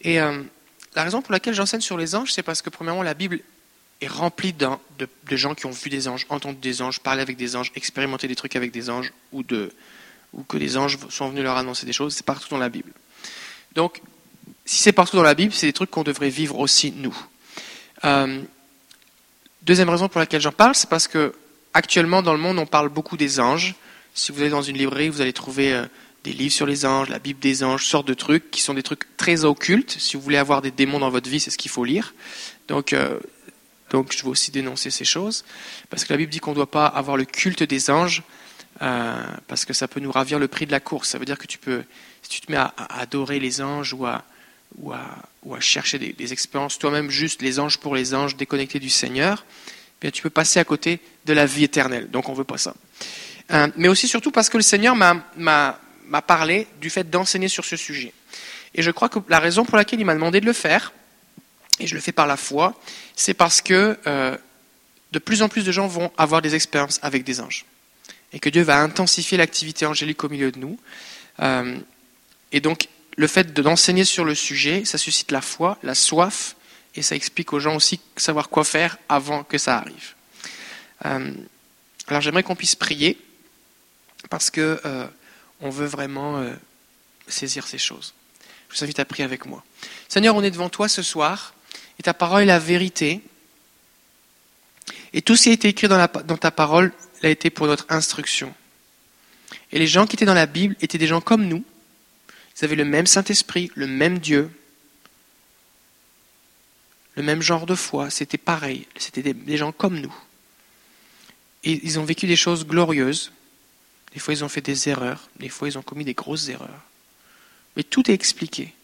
Et euh, la raison pour laquelle j'enseigne sur les anges, c'est parce que premièrement, la Bible est remplie de, gens qui ont vu des anges, entendu des anges, parlé avec des anges, expérimenté des trucs avec des anges, ou, que les anges sont venus leur annoncer des choses. C'est partout dans la Bible. Donc, si c'est partout dans la Bible, c'est des trucs qu'on devrait vivre aussi nous. Euh, deuxième raison pour laquelle j'en parle, c'est parce que actuellement dans le monde, on parle beaucoup des anges. Si vous allez dans une librairie, vous allez trouver euh, des livres sur les anges, la Bible des anges, sortes de trucs qui sont des trucs très occultes. Si vous voulez avoir des démons dans votre vie, c'est ce qu'il faut lire. Donc, euh, donc je veux aussi dénoncer ces choses, parce que la Bible dit qu'on ne doit pas avoir le culte des anges, euh, parce que ça peut nous ravir le prix de la course. Ça veut dire que tu peux, si tu te mets à, adorer les anges ou à, ou à, chercher des, expériences toi-même juste les anges pour les anges déconnectés du Seigneur, eh bien tu peux passer à côté de la vie éternelle. Donc on ne veut pas ça. Euh, mais aussi surtout parce que le Seigneur m'a m'a parlé du fait d'enseigner sur ce sujet. Et je crois que la raison pour laquelle il m'a demandé de le faire, et je le fais par la foi, c'est parce que euh, de plus en plus de gens vont avoir des expériences avec des anges. Et que Dieu va intensifier l'activité angélique au milieu de nous. Euh, et donc, le fait d'enseigner sur le sujet, ça suscite la foi, la soif, et ça explique aux gens aussi savoir quoi faire avant que ça arrive. Euh, alors j'aimerais qu'on puisse prier, parce que on veut vraiment euh, saisir ces choses. Je vous invite à prier avec moi. Seigneur, on est devant toi ce soir, et ta parole est la vérité. Et tout ce qui a été écrit dans, dans ta parole a été pour notre instruction. Et les gens qui étaient dans la Bible étaient des gens comme nous. Ils avaient le même Saint-Esprit, le même Dieu, le même genre de foi. C'était pareil. C'était des gens comme nous. Et ils ont vécu des choses glorieuses. Des fois, ils ont fait des erreurs. Des fois, ils ont commis des grosses erreurs. Mais tout est expliqué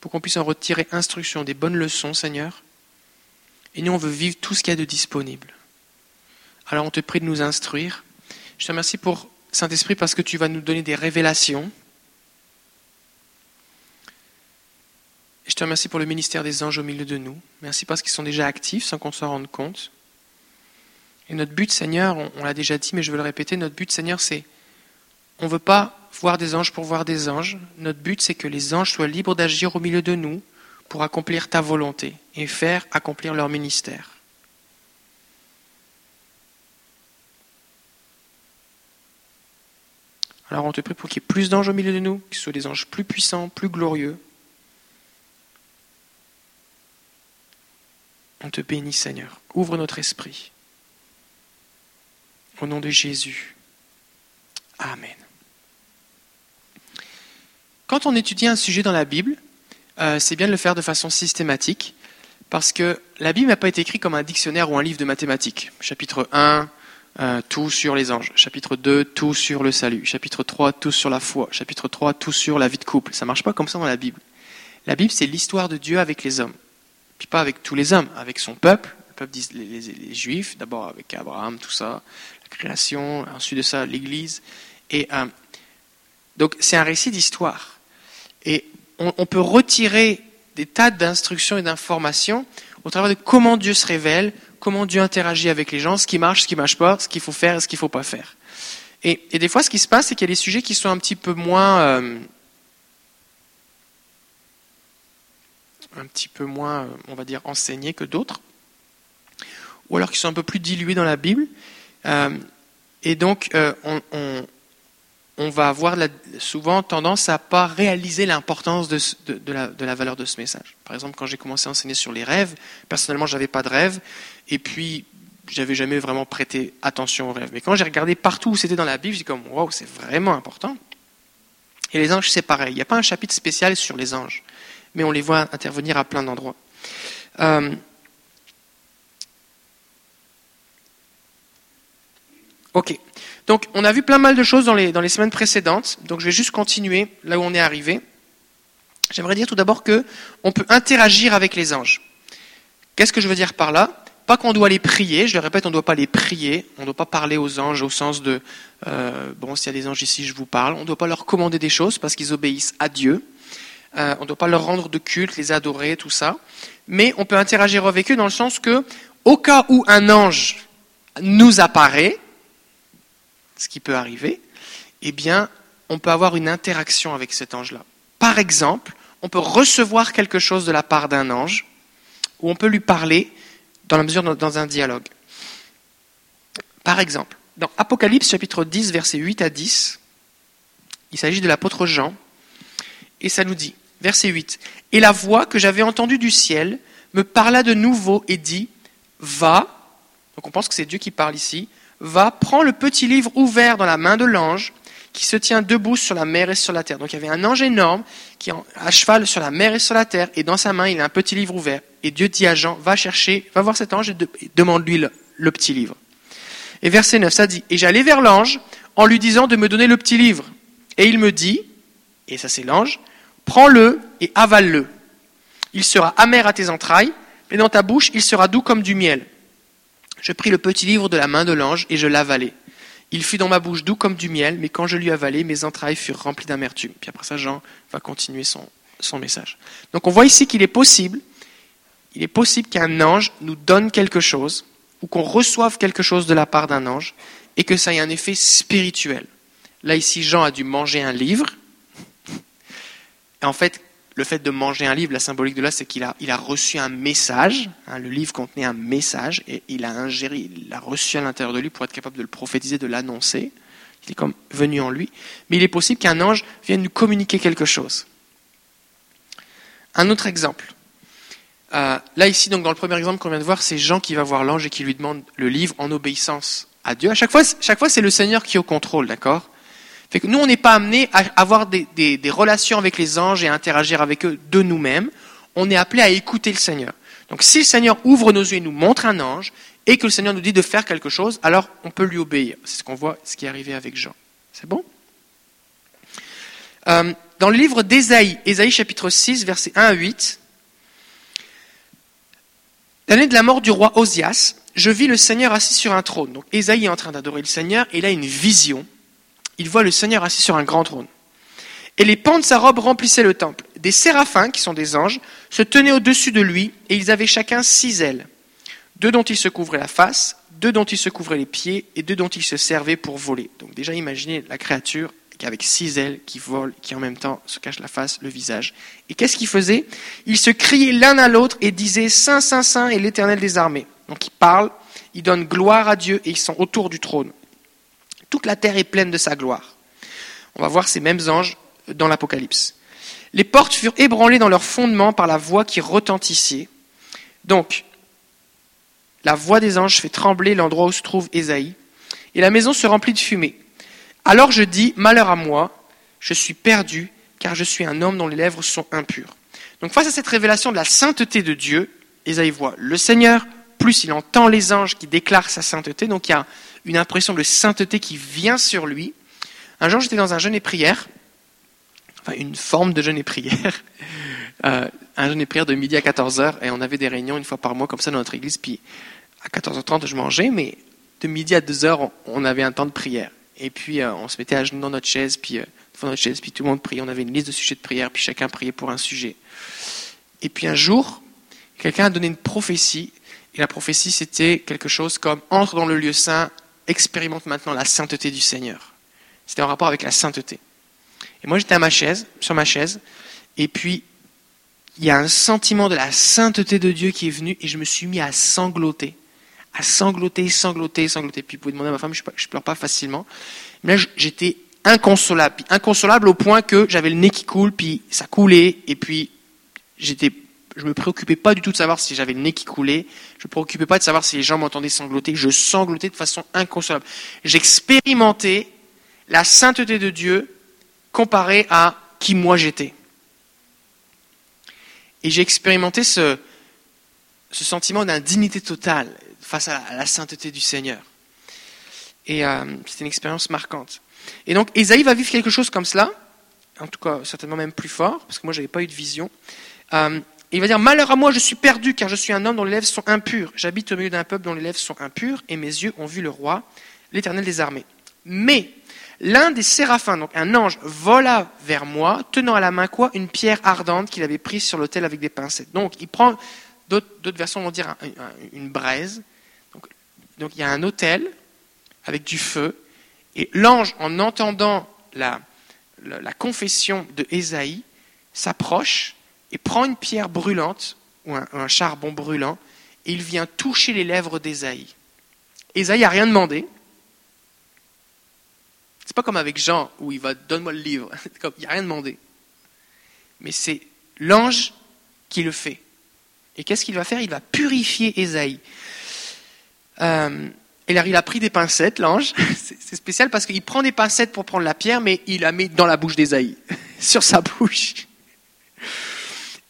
pour qu'on puisse en retirer instruction, des bonnes leçons, Seigneur. Et nous, on veut vivre tout ce qu'il y a de disponible. Alors, on te prie de nous instruire. Je te remercie pour Saint-Esprit parce que tu vas nous donner des révélations. Je te remercie pour le ministère des anges au milieu de nous. Merci parce qu'ils sont déjà actifs sans qu'on s'en rende compte. Et notre but, Seigneur, on, l'a déjà dit, mais je veux le répéter, notre but, Seigneur, c'est, on ne veut pas voir des anges pour voir des anges. Notre but, c'est que les anges soient libres d'agir au milieu de nous pour accomplir ta volonté et faire accomplir leur ministère. Alors on te prie pour qu'il y ait plus d'anges au milieu de nous, qu'ils soient des anges plus puissants, plus glorieux. On te bénit Seigneur. Ouvre notre esprit. Au nom de Jésus. Amen. Quand on étudie un sujet dans la Bible, euh, c'est bien de le faire de façon systématique, parce que la Bible n'a pas été écrite comme un dictionnaire ou un livre de mathématiques. Chapitre 1, euh, tout sur les anges. Chapitre 2, tout sur le salut. Chapitre 3, tout sur la foi. Chapitre 3, tout sur la vie de couple. Ça ne marche pas comme ça dans la Bible. La Bible, c'est l'histoire de Dieu avec les hommes. Puis pas avec tous les hommes, avec son peuple, le peuple les, les Juifs, d'abord avec Abraham, tout ça, création, ensuite de ça l'Église. Et euh, donc c'est un récit d'histoire. Et on, peut retirer des tas d'instructions et d'informations au travers de comment Dieu se révèle, comment Dieu interagit avec les gens, ce qui marche, ce qui marche pas, ce qu'il faut faire et ce qu'il ne faut pas faire. Et, des fois, ce qui se passe, c'est qu'il y a des sujets qui sont un petit peu moins, euh, un petit peu moins, on va dire, enseignés que d'autres, ou alors qui sont un peu plus dilués dans la Bible. Euh, et donc, euh, on, va avoir souvent tendance à pas réaliser l'importance de, la, valeur de ce message. Par exemple, quand j'ai commencé à enseigner sur les rêves, personnellement, j'avais pas de rêve, et puis j'avais jamais vraiment prêté attention aux rêves. Mais quand j'ai regardé partout où c'était dans la Bible, j'ai comme waouh, c'est vraiment important. Et les anges, c'est pareil. Il n'y a pas un chapitre spécial sur les anges, mais on les voit intervenir à plein d'endroits. Euh, Ok. Donc, on a vu plein mal de choses dans les, dans les semaines précédentes. Donc, je vais juste continuer là où on est arrivé. J'aimerais dire tout d'abord que on peut interagir avec les anges. Qu'est-ce que je veux dire par là? Pas qu'on doit les prier. Je le répète, on ne doit pas les prier. On ne doit pas parler aux anges au sens de euh, bon, s'il y a des anges ici, je vous parle. On ne doit pas leur commander des choses parce qu'ils obéissent à Dieu. Euh, on ne doit pas leur rendre de culte, les adorer, tout ça. Mais on peut interagir avec eux dans le sens que, au cas où un ange nous apparaît, ce qui peut arriver, eh bien, on peut avoir une interaction avec cet ange-là. Par exemple, on peut recevoir quelque chose de la part d'un ange, ou on peut lui parler dans la mesure dans un dialogue. Par exemple, dans Apocalypse chapitre 10, versets 8 à 10, il s'agit de l'apôtre Jean, et ça nous dit, verset 8, Et la voix que j'avais entendue du ciel me parla de nouveau et dit, Va, donc on pense que c'est Dieu qui parle ici, va, prends le petit livre ouvert dans la main de l'ange qui se tient debout sur la mer et sur la terre. Donc il y avait un ange énorme qui est à cheval sur la mer et sur la terre, et dans sa main il a un petit livre ouvert. Et Dieu dit à Jean, va chercher, va voir cet ange et, demande-lui le petit livre. Et verset 9, ça dit, Et j'allais vers l'ange en lui disant de me donner le petit livre. Et il me dit, et ça c'est l'ange, prends-le et avale-le. Il sera amer à tes entrailles, mais dans ta bouche il sera doux comme du miel. Je pris le petit livre de la main de l'ange et je l'avalai. Il fut dans ma bouche doux comme du miel, mais quand je lui avalai, mes entrailles furent remplies d'amertume. Puis après ça, Jean va continuer son, son message. Donc on voit ici qu'il est possible, il est possible qu'un ange nous donne quelque chose, ou qu'on reçoive quelque chose de la part d'un ange et que ça ait un effet spirituel. Là, ici, Jean a dû manger un livre. Et en fait, le fait de manger un livre, la symbolique de là, c'est qu'il a, reçu un message. Hein, le livre contenait un message et il a ingéré, il l'a reçu à l'intérieur de lui pour être capable de le prophétiser, de l'annoncer. Il est comme venu en lui. Mais il est possible qu'un ange vienne nous communiquer quelque chose. Un autre exemple. Euh, là, ici, donc, dans le premier exemple qu'on vient de voir, c'est Jean qui va voir l'ange et qui lui demande le livre en obéissance à Dieu. À chaque fois, chaque fois c'est le Seigneur qui est au contrôle, d'accord? Fait Nous, on n'est pas amené à avoir des, des, relations avec les anges et à interagir avec eux de nous-mêmes. On est appelé à écouter le Seigneur. Donc, si le Seigneur ouvre nos yeux et nous montre un ange, et que le Seigneur nous dit de faire quelque chose, alors on peut lui obéir. C'est ce qu'on voit, ce qui est arrivé avec Jean. C'est bon? Euh, Dans le livre d'Ésaïe, Ésaïe chapitre 6, versets 1 à 8, L'année de la mort du roi Osias, je vis le Seigneur assis sur un trône. Donc Ésaïe est en train d'adorer le Seigneur et il a une vision. Il voit le Seigneur assis sur un grand trône. Et les pans de sa robe remplissaient le temple. Des séraphins, qui sont des anges, se tenaient au-dessus de lui et ils avaient chacun six ailes. Deux dont ils se couvraient la face, deux dont ils se couvraient les pieds et deux dont ils se servaient pour voler. Donc déjà imaginez la créature avec six ailes qui volent, qui en même temps se cachent la face, le visage. Et qu'est-ce qu'ils faisaient Ils se criaient l'un à l'autre et disaient Saint, Saint, Saint est l'Éternel des armées. Donc ils parlent, ils donnent gloire à Dieu et ils sont autour du trône. Toute la terre est pleine de sa gloire. On va voir ces mêmes anges dans l'Apocalypse. Les portes furent ébranlées dans leur fondement par la voix qui retentissait. Donc, la voix des anges fait trembler l'endroit où se trouve Ésaïe, et la maison se remplit de fumée. Alors je dis, malheur à moi, je suis perdu, car je suis un homme dont les lèvres sont impures. Donc face à cette révélation de la sainteté de Dieu, Esaïe voit le Seigneur, plus il entend les anges qui déclarent sa sainteté, donc il y a une impression de sainteté qui vient sur lui. Un jour, j'étais dans un jeûne et prière, enfin une forme de jeûne et prière, euh, un jeûne et prière de midi à 14h, et on avait des réunions une fois par mois comme ça dans notre église, puis à 14h30 je mangeais, mais de midi à 2h on avait un temps de prière. Et puis, euh, on se mettait à genoux dans notre chaise, puis euh, devant notre chaise, puis tout le monde priait. On avait une liste de sujets de prière, puis chacun priait pour un sujet. Et puis un jour, quelqu'un a donné une prophétie, et la prophétie, c'était quelque chose comme entre dans le lieu saint, expérimente maintenant la sainteté du Seigneur. C'était en rapport avec la sainteté. Et moi, j'étais à ma chaise, sur ma chaise, et puis il y a un sentiment de la sainteté de Dieu qui est venu, et je me suis mis à sangloter à sangloter, sangloter, sangloter. Puis vous pouvez demander à ma femme, je ne pleure pas facilement. Mais là, j'étais inconsolable. inconsolable au point que j'avais le nez qui coule, puis ça coulait, et puis j'étais, je me préoccupais pas du tout de savoir si j'avais le nez qui coulait. Je me préoccupais pas de savoir si les gens m'entendaient sangloter. Je sanglotais de façon inconsolable. J'expérimentais la sainteté de Dieu comparée à qui moi j'étais. Et j'ai expérimenté ce, sentiment d'indignité totale face à la sainteté du Seigneur. Et euh, c'était une expérience marquante. Et donc, Esaïe va vivre quelque chose comme cela, en tout cas certainement même plus fort, parce que moi, je n'avais pas eu de vision. Euh, il va dire, Malheur à moi, je suis perdu, car je suis un homme dont les lèvres sont impures. J'habite au milieu d'un peuple dont les lèvres sont impures, et mes yeux ont vu le roi, l'Éternel des armées. Mais l'un des séraphins, donc un ange, vola vers moi, tenant à la main quoi? Une pierre ardente qu'il avait prise sur l'autel avec des pincettes. Donc, il prend, d'autres versions vont dire une braise, donc il y a un autel avec du feu, et l'ange, en entendant la, la, confession de Ésaïe, s'approche et prend une pierre brûlante ou un, charbon brûlant et il vient toucher les lèvres d'Ésaïe. Ésaïe n'a rien demandé. C'est pas comme avec Jean où il va donne-moi le livre. il n'a rien demandé. Mais c'est l'ange qui le fait. Et qu'est-ce qu'il va faire? Il va purifier Ésaïe. Euh, et il a pris des pincettes, l'ange. C'est spécial parce qu'il prend des pincettes pour prendre la pierre, mais il la met dans la bouche d'Ésaïe, sur sa bouche.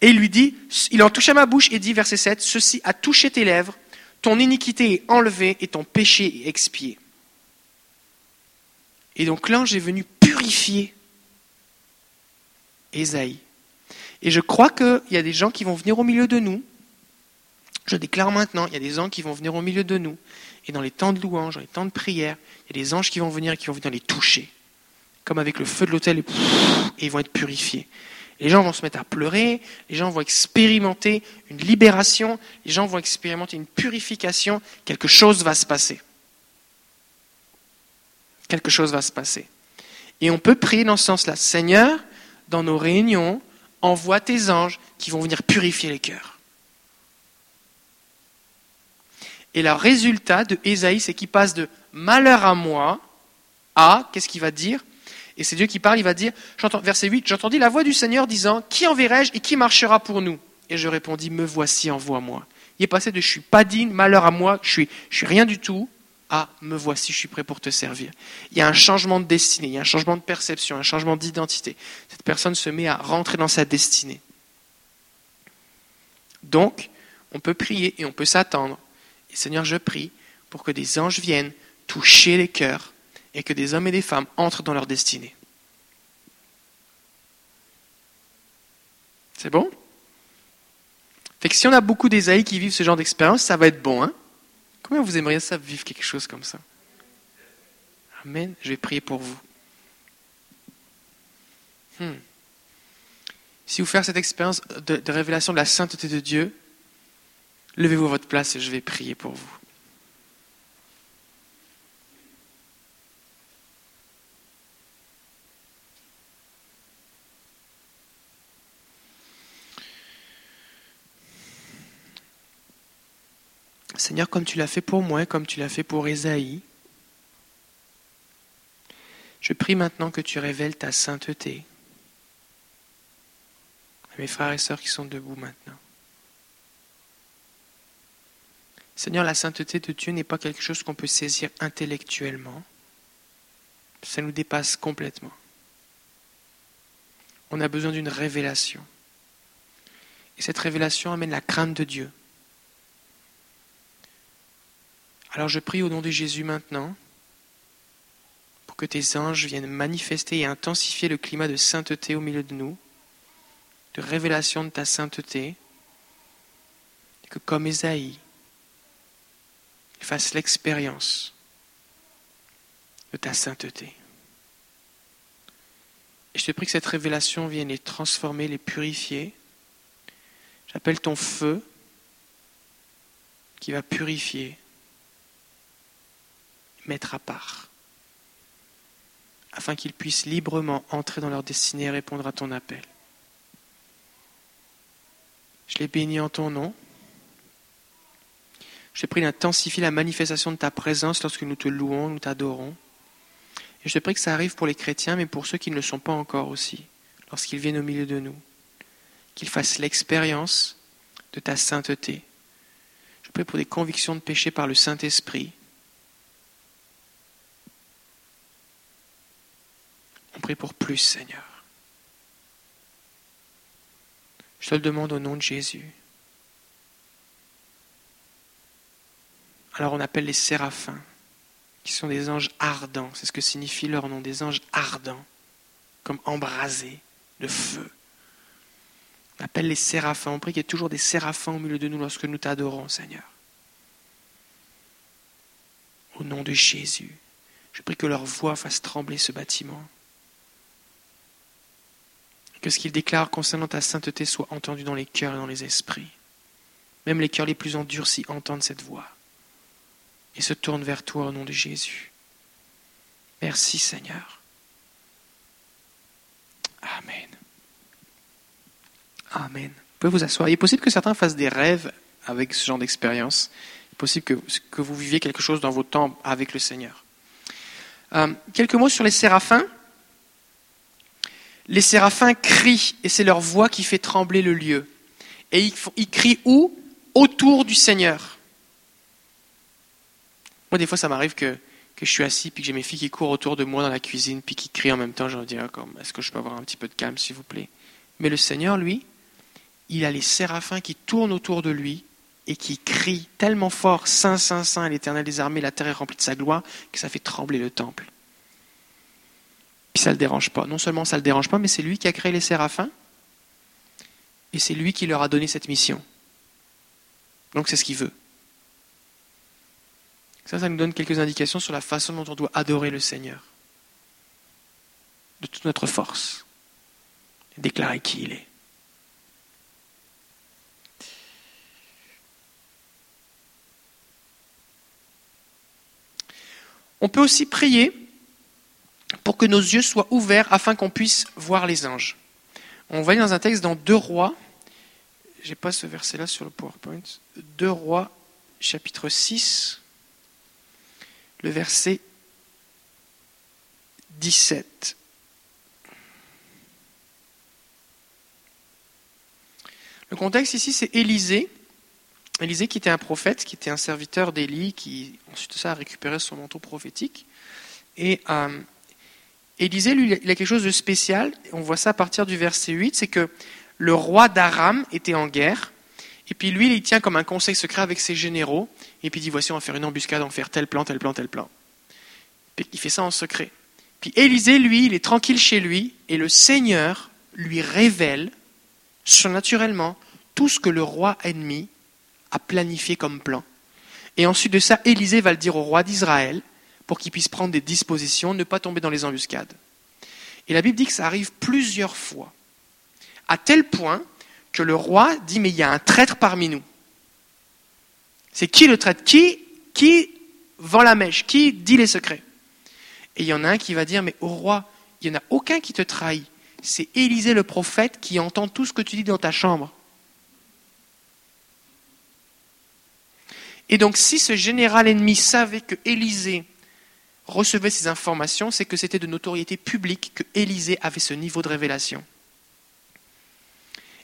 Et il lui dit, il en toucha ma bouche et dit, verset 7, Ceci a touché tes lèvres, ton iniquité est enlevée et ton péché est expié. Et donc l'ange est venu purifier Ésaïe. Et je crois qu'il y a des gens qui vont venir au milieu de nous. Je déclare maintenant, il y a des gens qui vont venir au milieu de nous. Et dans les temps de louange, dans les temps de prière, il y a des anges qui vont venir et qui vont venir les toucher. Comme avec le feu de l'autel, et, ils vont être purifiés. Les gens vont se mettre à pleurer, les gens vont expérimenter une libération, les gens vont expérimenter une purification, quelque chose va se passer. Quelque chose va se passer. Et on peut prier dans ce sens-là. Seigneur, dans nos réunions, envoie tes anges qui vont venir purifier les cœurs. Et le résultat de Ésaïe, c'est qu'il passe de malheur à moi à, qu'est-ce qu'il va dire? Et c'est Dieu qui parle, il va dire, verset 8, j'entendis la voix du Seigneur disant, Qui enverrai-je et qui marchera pour nous? Et je répondis, Me voici, envoie-moi. Il est passé de je suis pas digne, malheur à moi, je suis, je suis rien du tout, à me voici, je suis prêt pour te servir. Il y a un changement de destinée, il y a un changement de perception, un changement d'identité. Cette personne se met à rentrer dans sa destinée. Donc, on peut prier et on peut s'attendre et Seigneur, je prie pour que des anges viennent toucher les cœurs et que des hommes et des femmes entrent dans leur destinée. C'est bon? Fait que si on a beaucoup d'Ésaïe qui vivent ce genre d'expérience, ça va être bon, hein? Combien vous aimeriez ça vivre quelque chose comme ça? Amen. Je vais prier pour vous. Hmm. Si vous faites cette expérience de révélation de la sainteté de Dieu, Levez-vous à votre place et je vais prier pour vous. Seigneur, comme tu l'as fait pour moi, comme tu l'as fait pour Ésaïe, je prie maintenant que tu révèles ta sainteté à mes frères et sœurs qui sont debout maintenant. Seigneur, la sainteté de Dieu n'est pas quelque chose qu'on peut saisir intellectuellement. Ça nous dépasse complètement. On a besoin d'une révélation. Et cette révélation amène la crainte de Dieu. Alors je prie au nom de Jésus maintenant pour que tes anges viennent manifester et intensifier le climat de sainteté au milieu de nous, de révélation de ta sainteté, et que comme Ésaïe, fasse l'expérience de ta sainteté. Et je te prie que cette révélation vienne les transformer, les purifier. J'appelle ton feu qui va purifier, mettre à part, afin qu'ils puissent librement entrer dans leur destinée et répondre à ton appel. Je les bénis en ton nom. Je te prie d'intensifier la manifestation de ta présence lorsque nous te louons, nous t'adorons. Et je te prie que ça arrive pour les chrétiens, mais pour ceux qui ne le sont pas encore aussi, lorsqu'ils viennent au milieu de nous. Qu'ils fassent l'expérience de ta sainteté. Je prie pour des convictions de péché par le Saint-Esprit. Pour plus, Seigneur. Je te le demande au nom de Jésus. Alors on appelle les séraphins, qui sont des anges ardents. C'est ce que signifie leur nom, des anges ardents, comme embrasés de feu. On appelle les séraphins. On prie qu'il y ait toujours des séraphins au milieu de nous lorsque nous t'adorons, Seigneur. Au nom de Jésus, je prie que leur voix fasse trembler ce bâtiment. Que ce qu'ils déclarent concernant ta sainteté soit entendu dans les cœurs et dans les esprits. Même les cœurs les plus endurcis entendent cette voix et se tourne vers toi au nom de Jésus. Merci Seigneur. Amen. Amen. Vous pouvez vous asseoir. Il est possible que certains fassent des rêves avec ce genre d'expérience. Il est possible que, que, vous viviez quelque chose dans vos temps avec le Seigneur. Euh, quelques mots sur les séraphins. Les séraphins crient et c'est leur voix qui fait trembler le lieu. Et ils, crient où? Autour du Seigneur. Moi, des fois, ça m'arrive que, que, je suis assis puis que j'ai mes filles qui courent autour de moi dans la cuisine puis qui crient en même temps. Je leur dis ah, Est-ce que je peux avoir un petit peu de calme, s'il vous plaît? Mais le Seigneur, lui, il a les séraphins qui tournent autour de lui et qui crient tellement fort Saint, Saint, Saint, l'Éternel des armées, la terre est remplie de sa gloire, que ça fait trembler le temple. Ça ne le dérange pas. Non seulement ça ne le dérange pas, mais c'est lui qui a créé les séraphins et c'est lui qui leur a donné cette mission. Donc c'est ce qu'il veut. Ça, ça nous donne quelques indications sur la façon dont on doit adorer le Seigneur. De toute notre force. Et déclarer qui il est. On peut aussi prier pour que nos yeux soient ouverts afin qu'on puisse voir les anges. On va aller dans un texte dans Deux Rois, j'ai pas ce verset-là sur le PowerPoint. 2 Rois, chapitre 6, le verset 17. Le contexte ici, c'est Élisée. Élisée qui était un prophète, qui était un serviteur d'Élie, qui ensuite ça a récupéré son manteau prophétique. Et euh, Élisée, lui, il a quelque chose de spécial. On voit ça à partir du verset 8, c'est que le roi d'Aram était en guerre, et puis lui, il tient comme un conseil secret avec ses généraux, et puis il dit, voici, on va faire une embuscade, on va faire tel plan, tel plan, tel plan. Il fait ça en secret. Puis Élisée, lui, il est tranquille chez lui, et le Seigneur lui révèle, surnaturellement, tout ce que le roi ennemi a planifié comme plan. Et ensuite de ça, Élisée va le dire au roi d'Israël, pour qu'il puisse prendre des dispositions, ne pas tomber dans les embuscades. Et la Bible dit que ça arrive plusieurs fois à tel point que le roi dit, mais il y a un traître parmi nous. C'est qui le traître? Qui, qui vend la mèche? Qui dit les secrets? Et il y en a un qui va dire, mais au roi, il n'y en a aucun qui te trahit. C'est Élisée le prophète qui entend tout ce que tu dis dans ta chambre. Et donc si ce général ennemi savait que Élisée recevait ces informations, c'est que c'était de notoriété publique que Élisée avait ce niveau de révélation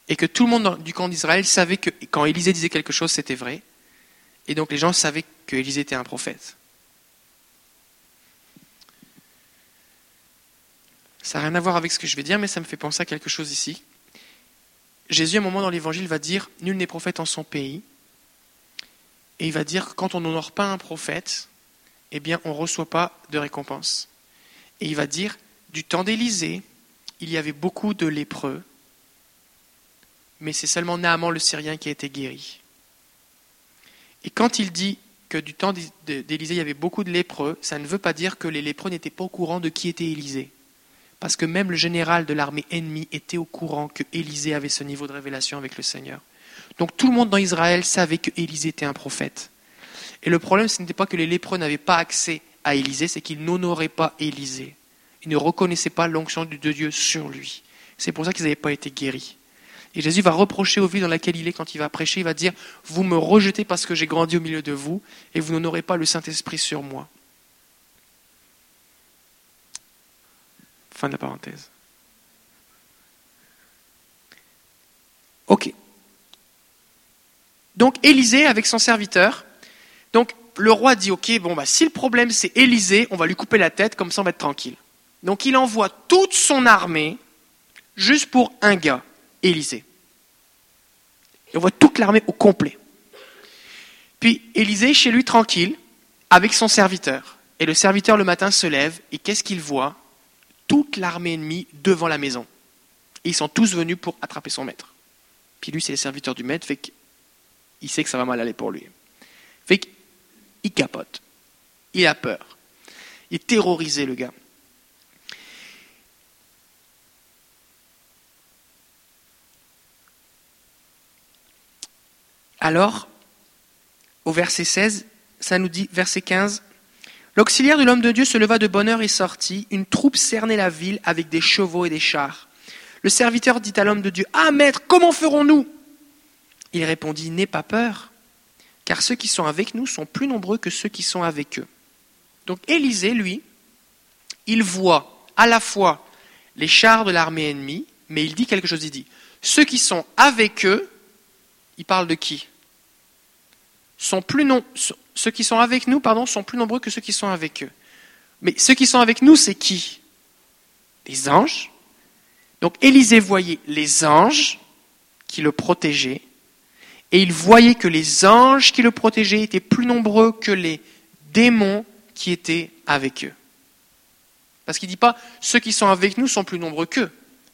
et que tout le monde du camp d'Israël savait que quand Élisée disait quelque chose, c'était vrai. Et donc les gens savaient que Élisée était un prophète. Ça n'a rien à voir avec ce que je vais dire, mais ça me fait penser à quelque chose ici. Jésus, à un moment dans l'évangile, va dire Nul n'est prophète en son pays. Et il va dire quand on n'honore pas un prophète, eh bien, on ne reçoit pas de récompense. Et il va dire Du temps d'Élisée, il y avait beaucoup de lépreux mais c'est seulement Naaman le Syrien qui a été guéri. Et quand il dit que du temps d'Élisée, il y avait beaucoup de lépreux, ça ne veut pas dire que les lépreux n'étaient pas au courant de qui était Élisée. Parce que même le général de l'armée ennemie était au courant que Élisée avait ce niveau de révélation avec le Seigneur. Donc tout le monde dans Israël savait que Élisée était un prophète. Et le problème, ce n'était pas que les lépreux n'avaient pas accès à Élisée, c'est qu'ils n'honoraient pas Élisée. Ils ne reconnaissaient pas l'onction de Dieu sur lui. C'est pour ça qu'ils n'avaient pas été guéris. Et Jésus va reprocher aux villes dans laquelle il est quand il va prêcher, il va dire, vous me rejetez parce que j'ai grandi au milieu de vous, et vous n'honorez pas le Saint-Esprit sur moi. Fin de la parenthèse. Ok. Donc Élisée avec son serviteur. Donc le roi dit ok bon bah si le problème c'est Élisée, on va lui couper la tête comme ça on va être tranquille. Donc il envoie toute son armée juste pour un gars. Élisée. on voit toute l'armée au complet. Puis Élisée, chez lui, tranquille, avec son serviteur. Et le serviteur, le matin, se lève, et qu'est-ce qu'il voit? Toute l'armée ennemie devant la maison. Et ils sont tous venus pour attraper son maître. Puis lui, c'est le serviteur du maître, fait qu'il sait que ça va mal aller pour lui. Fait qu'il capote. Il a peur. Il est le gars. Alors, au verset 16, ça nous dit, verset 15, L'auxiliaire de l'homme de Dieu se leva de bonne heure et sortit. Une troupe cernait la ville avec des chevaux et des chars. Le serviteur dit à l'homme de Dieu, Ah maître, comment ferons-nous? Il répondit, N'aie pas peur, car ceux qui sont avec nous sont plus nombreux que ceux qui sont avec eux. Donc Élisée, lui, il voit à la fois les chars de l'armée ennemie, mais il dit quelque chose, il dit, ceux qui sont avec eux, il parle de qui? Sont plus non, Ceux qui sont avec nous, pardon, sont plus nombreux que ceux qui sont avec eux. Mais ceux qui sont avec nous, c'est qui? Les anges. Donc Élisée voyait les anges qui le protégeaient, et il voyait que les anges qui le protégeaient étaient plus nombreux que les démons qui étaient avec eux. Parce qu'il ne dit pas ceux qui sont avec nous sont plus nombreux qu'eux.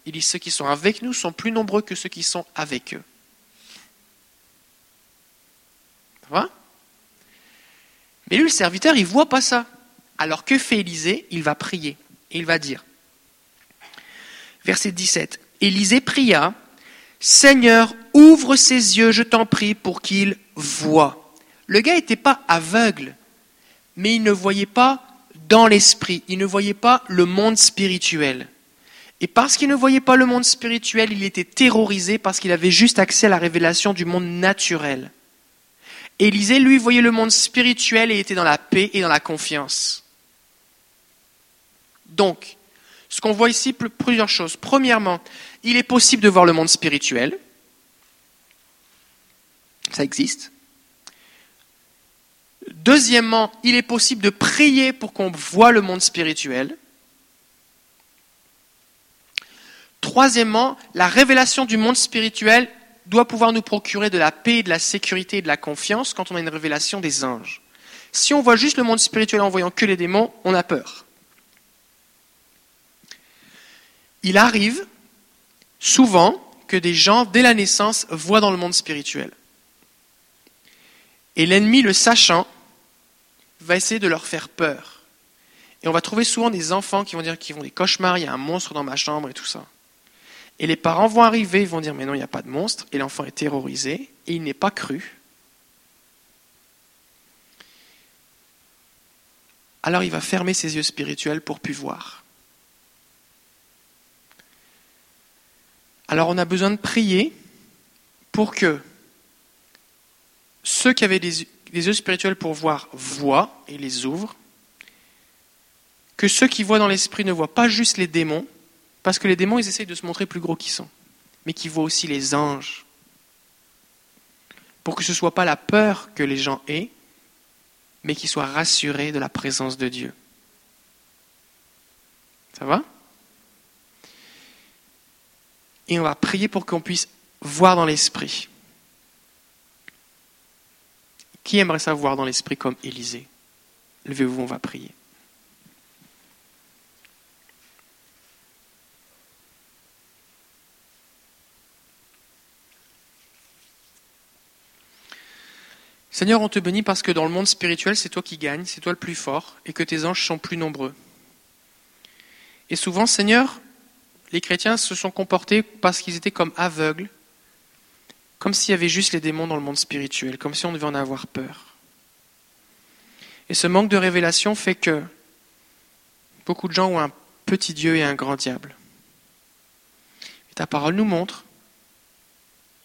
Il dit ceux qui sont avec nous sont plus nombreux que ceux qui sont avec eux. Va? Mais lui, le serviteur, il ne voit pas ça. Alors que fait Élisée? Il va prier. Et il va dire, verset 17, Élisée pria, Seigneur, ouvre ses yeux, je t'en prie, pour qu'il voie. Le gars n'était pas aveugle mais il ne voyait pas dans l'esprit, il ne voyait pas le monde spirituel. Et parce qu'il ne voyait pas le monde spirituel, il était terrorisé parce qu'il avait juste accès à la révélation du monde naturel. Élisée, lui, voyait le monde spirituel et était dans la paix et dans la confiance. Donc, ce qu'on voit ici, plusieurs choses. Premièrement, il est possible de voir le monde spirituel. Ça existe. Deuxièmement, il est possible de prier pour qu'on voit le monde spirituel. Troisièmement, la révélation du monde spirituel doit pouvoir nous procurer de la paix, de la sécurité et de la confiance quand on a une révélation des anges. Si on voit juste le monde spirituel en voyant que les démons, on a peur. Il arrive souvent que des gens, dès la naissance, voient dans le monde spirituel. Et l'ennemi, le sachant, va essayer de leur faire peur. Et on va trouver souvent des enfants qui vont dire qu'ils vont des cauchemars, il y a un monstre dans ma chambre et tout ça. Et les parents vont arriver, ils vont dire mais non, il n'y a pas de monstre, et l'enfant est terrorisé, et il n'est pas cru. Alors il va fermer ses yeux spirituels pour plus voir. Alors on a besoin de prier pour que ceux qui avaient des yeux spirituels pour voir voient et les ouvrent, que ceux qui voient dans l'esprit ne voient pas juste les démons, parce que les démons, ils essayent de se montrer plus gros qu'ils sont, mais qu'ils voient aussi les anges, pour que ce ne soit pas la peur que les gens aient, mais qu'ils soient rassurés de la présence de Dieu. Ça va? Et on va prier pour qu'on puisse voir dans l'esprit. Qui aimerait savoir dans l'esprit comme Élisée? Levez-vous, on va prier. Seigneur, on te bénit parce que dans le monde spirituel, c'est toi qui gagnes, c'est toi le plus fort, et que tes anges sont plus nombreux. Et souvent, Seigneur, les chrétiens se sont comportés parce qu'ils étaient comme aveugles, comme s'il y avait juste les démons dans le monde spirituel, comme si on devait en avoir peur. Et ce manque de révélation fait que beaucoup de gens ont un petit Dieu et un grand diable. Ta parole nous montre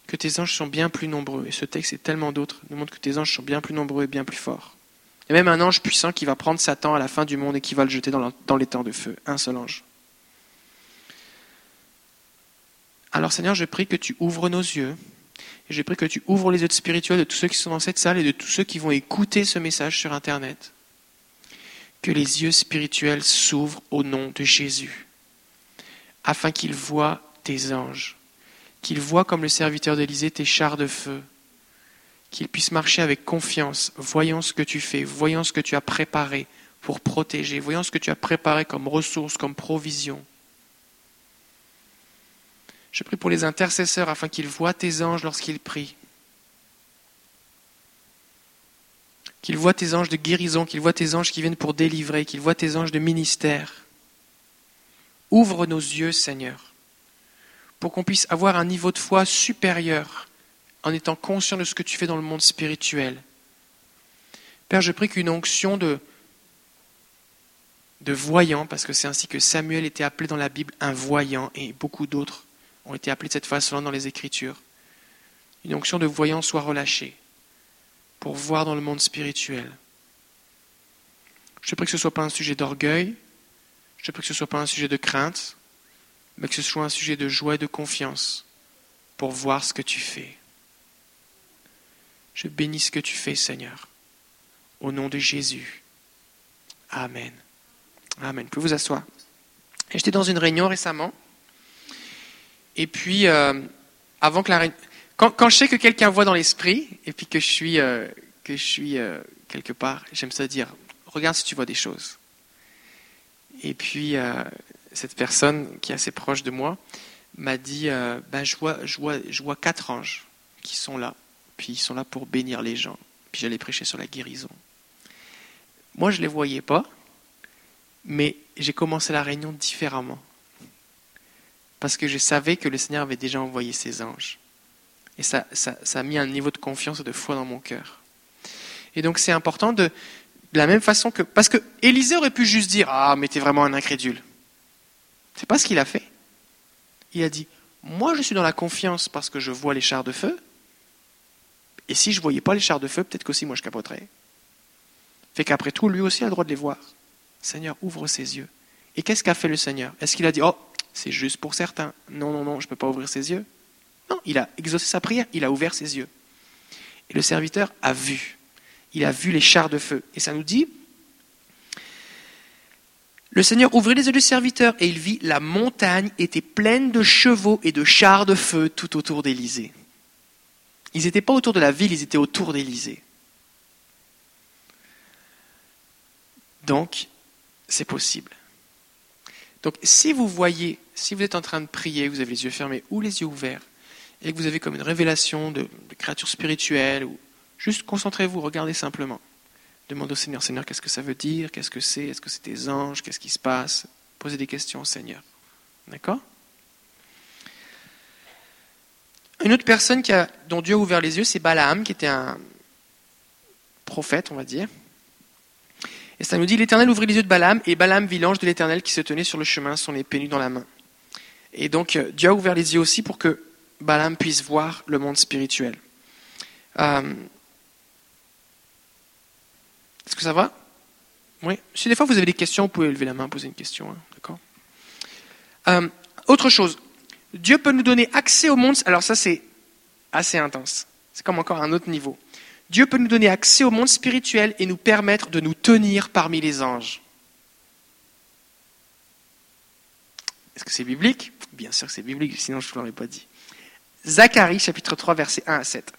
que tes anges sont bien plus nombreux. Et ce texte et tellement d'autres nous montrent que tes anges sont bien plus nombreux et bien plus forts. Il y a même un ange puissant qui va prendre Satan à la fin du monde et qui va le jeter dans les temps de feu. Un seul ange. Alors Seigneur, je prie que tu ouvres nos yeux et j'ai pris que tu ouvres les yeux spirituels de tous ceux qui sont dans cette salle et de tous ceux qui vont écouter ce message sur Internet. Que les yeux spirituels s'ouvrent au nom de Jésus, afin qu'ils voient tes anges, qu'ils voient comme le serviteur d'Élysée tes chars de feu, qu'ils puissent marcher avec confiance, voyant ce que tu fais, voyant ce que tu as préparé pour protéger, voyant ce que tu as préparé comme ressources, comme provision. Je prie pour les intercesseurs afin qu'ils voient tes anges lorsqu'ils prient. Qu'ils voient tes anges de guérison, qu'ils voient tes anges qui viennent pour délivrer, qu'ils voient tes anges de ministère. Ouvre nos yeux, Seigneur, pour qu'on puisse avoir un niveau de foi supérieur en étant conscient de ce que tu fais dans le monde spirituel. Père, je prie qu'une onction de, de voyant, parce que c'est ainsi que Samuel était appelé dans la Bible un voyant et beaucoup d'autres, ont été appelés de cette façon dans les Écritures. Une onction de voyance soit relâchée pour voir dans le monde spirituel. Je prie que ce ne soit pas un sujet d'orgueil, je prie que ce ne soit pas un sujet de crainte, mais que ce soit un sujet de joie et de confiance pour voir ce que tu fais. Je bénis ce que tu fais, Seigneur. Au nom de Jésus. Amen. Amen. Vous vous asseoir? J'étais dans une réunion récemment. Et puis, euh, avant que la réunion. Quand, je sais que quelqu'un voit dans l'esprit, et puis que je suis, euh, que je suis euh, quelque part, j'aime ça dire regarde si tu vois des choses. Et puis, cette personne qui est assez proche de moi m'a dit ben, je, vois, je, vois, je vois quatre anges qui sont là. Puis ils sont là pour bénir les gens. Puis j'allais prêcher sur la guérison. Moi, je ne les voyais pas, mais j'ai commencé la réunion différemment. Parce que je savais que le Seigneur avait déjà envoyé ses anges. Et ça, ça, a mis un niveau de confiance et de foi dans mon cœur. Et donc c'est important de, de la même façon que... Parce que Élisée aurait pu juste dire, ah, mais t'es vraiment un incrédule. C'est pas ce qu'il a fait. Il a dit, moi je suis dans la confiance parce que je vois les chars de feu. Et si je voyais pas les chars de feu, peut-être qu'aussi moi je capoterais. Fait qu'après tout, lui aussi a le droit de les voir. Seigneur, ouvre ses yeux. Et qu'est-ce qu'a fait le Seigneur? Est-ce qu'il a dit, oh, c'est juste pour certains Non, non, non, je ne peux pas ouvrir ses yeux. Non, il a exaucé sa prière, il a ouvert ses yeux. Et le serviteur a vu. Il a vu les chars de feu. Et ça nous dit, le Seigneur ouvrit les yeux du serviteur et il vit la montagne était pleine de chevaux et de chars de feu tout autour d'Élysée. Ils n'étaient pas autour de la ville, ils étaient autour d'Élysée. Donc, c'est possible. Donc, si vous voyez, si vous êtes en train de prier, vous avez les yeux fermés ou les yeux ouverts, et que vous avez comme une révélation de, créature spirituelle, ou juste concentrez-vous, regardez simplement. Demandez au Seigneur, Seigneur, qu'est-ce que ça veut dire? Qu'est-ce que c'est? Est-ce que c'est des anges? Qu'est-ce qui se passe? Posez des questions au Seigneur. D'accord? Une autre personne dont Dieu a ouvert les yeux, c'est Balaam, qui était un prophète, on va dire. Et ça nous dit, l'Éternel ouvrit les yeux de Balaam, et Balaam vit l'ange de l'Éternel qui se tenait sur le chemin, son épée nue dans la main. Et donc, euh, Dieu a ouvert les yeux aussi pour que Balaam puisse voir le monde spirituel. Euh, est-ce que ça va? Oui. Si des fois vous avez des questions, vous pouvez lever la main, poser une question. Hein, d'accord? Euh, Autre chose. Dieu peut nous donner accès au monde. Alors ça, c'est assez intense. C'est comme encore un autre niveau. Dieu peut nous donner accès au monde spirituel et nous permettre de nous tenir parmi les anges. Est-ce que c'est biblique? Bien sûr que c'est biblique, sinon je ne vous l'aurais pas dit. Zacharie, chapitre 3, versets 1 à 7.